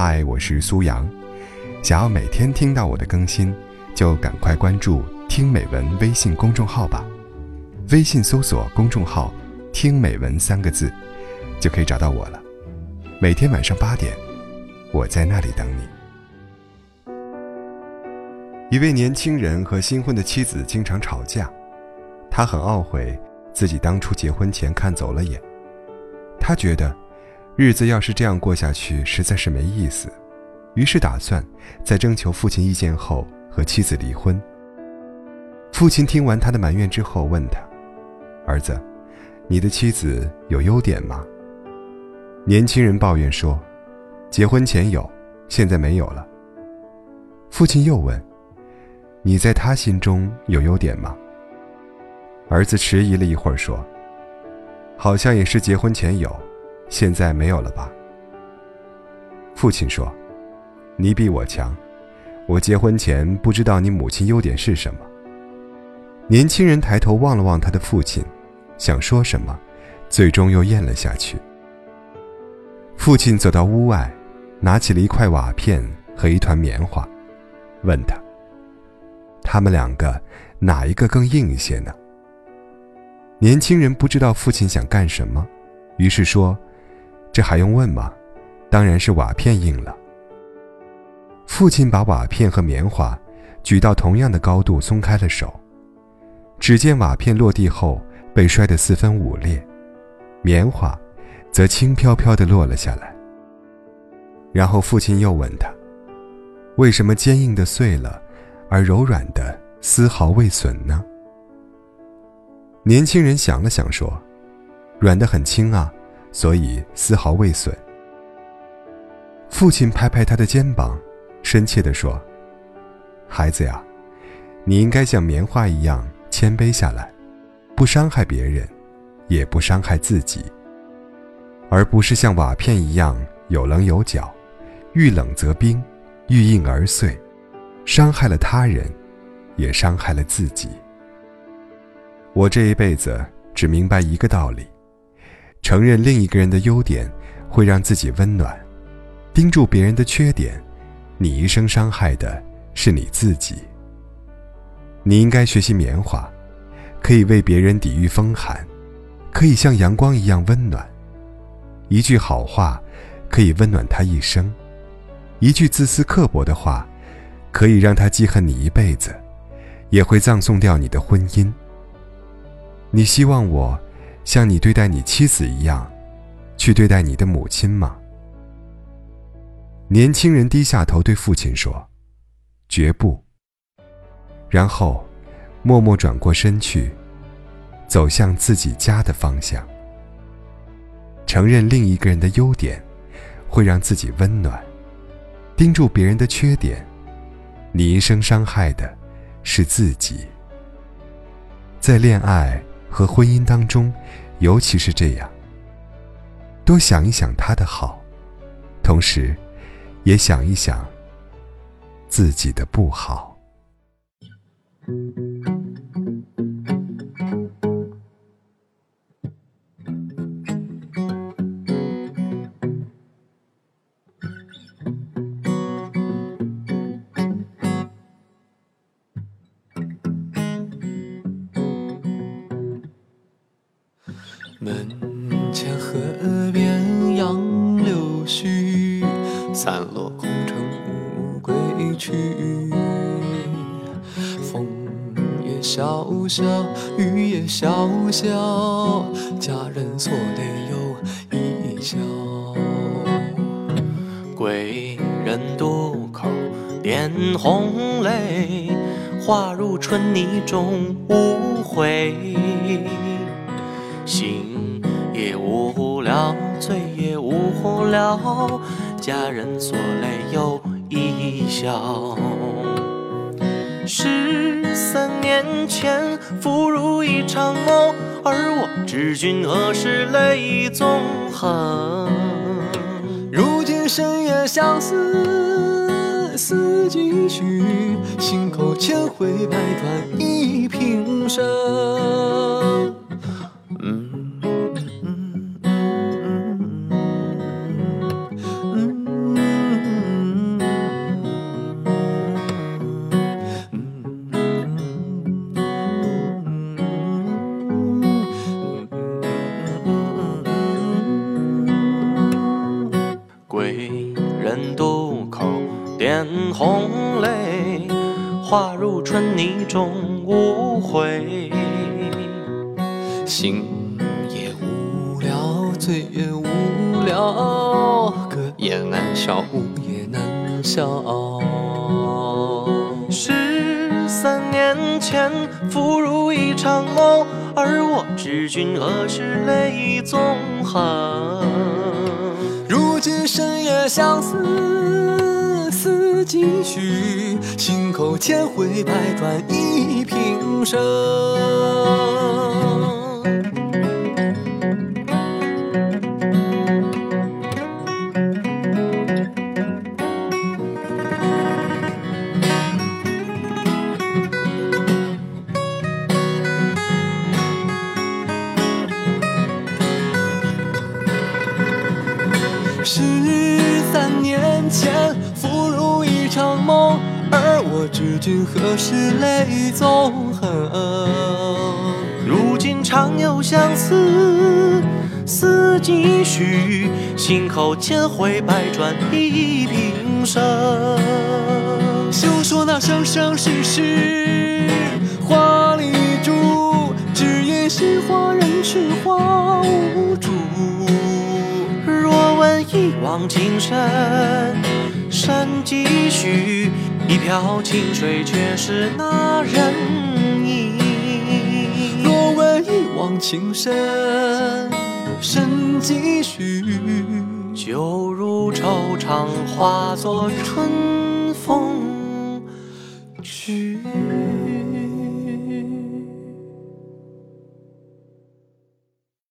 嗨，我是苏阳。想要每天听到我的更新，就赶快关注“听美文”微信公众号吧。微信搜索公众号“听美文”三个字，就可以找到我了。每天晚上八点，我在那里等你。一位年轻人和新婚的妻子经常吵架，他很懊悔自己当初结婚前看走了眼。他觉得。日子要是这样过下去，实在是没意思。于是打算在征求父亲意见后和妻子离婚。父亲听完他的埋怨之后，问他：“儿子，你的妻子有优点吗？”年轻人抱怨说：“结婚前有，现在没有了。”父亲又问：“你在他心中有优点吗？”儿子迟疑了一会儿说：“好像也是结婚前有。”现在没有了吧？父亲说：“你比我强，我结婚前不知道你母亲优点是什么。”年轻人抬头望了望他的父亲，想说什么，最终又咽了下去。父亲走到屋外，拿起了一块瓦片和一团棉花，问他：“他们两个哪一个更硬一些呢？”年轻人不知道父亲想干什么，于是说。这还用问吗？当然是瓦片硬了。父亲把瓦片和棉花举到同样的高度，松开了手。只见瓦片落地后被摔得四分五裂，棉花则轻飘飘地落了下来。然后父亲又问他：“为什么坚硬的碎了，而柔软的丝毫未损呢？”年轻人想了想说：“软的很轻啊。”所以丝毫未损。父亲拍拍他的肩膀，深切地说：“孩子呀，你应该像棉花一样谦卑下来，不伤害别人，也不伤害自己，而不是像瓦片一样有棱有角，遇冷则冰，遇硬而碎，伤害了他人，也伤害了自己。我这一辈子只明白一个道理。”承认另一个人的优点，会让自己温暖；盯住别人的缺点，你一生伤害的是你自己。你应该学习棉花，可以为别人抵御风寒，可以像阳光一样温暖。一句好话，可以温暖他一生；一句自私刻薄的话，可以让他记恨你一辈子，也会葬送掉你的婚姻。你希望我？像你对待你妻子一样，去对待你的母亲吗？年轻人低下头对父亲说：“绝不。”然后，默默转过身去，走向自己家的方向。承认另一个人的优点，会让自己温暖；盯住别人的缺点，你一生伤害的是自己。在恋爱。和婚姻当中，尤其是这样，多想一想他的好，同时，也想一想自己的不好。门前河边杨柳絮，散落空城无归去。风也萧萧，雨也萧萧，佳人错泪又一笑。归人渡口点红泪，花入春泥终无悔。心也无聊，佳人锁泪又一笑。十三年前，复如一场梦，而我知君何时泪纵横。如今深夜相思思几许，心口千回百转忆平生。红泪，化入春泥终无悔。心也无聊，醉也无聊，歌也难笑，舞也难笑。十三年前，复如一场梦，而我知君何时泪纵横。如今深夜相思，思几许？心口千回百转，一平生。我知君何时泪纵横。如今常有相思，思几许？心口千回百转，一平生。休说那生生世世，往情深，深几许？一瓢清水，却是那人影。若问一往情深，深几许？酒入愁肠，化作春风去。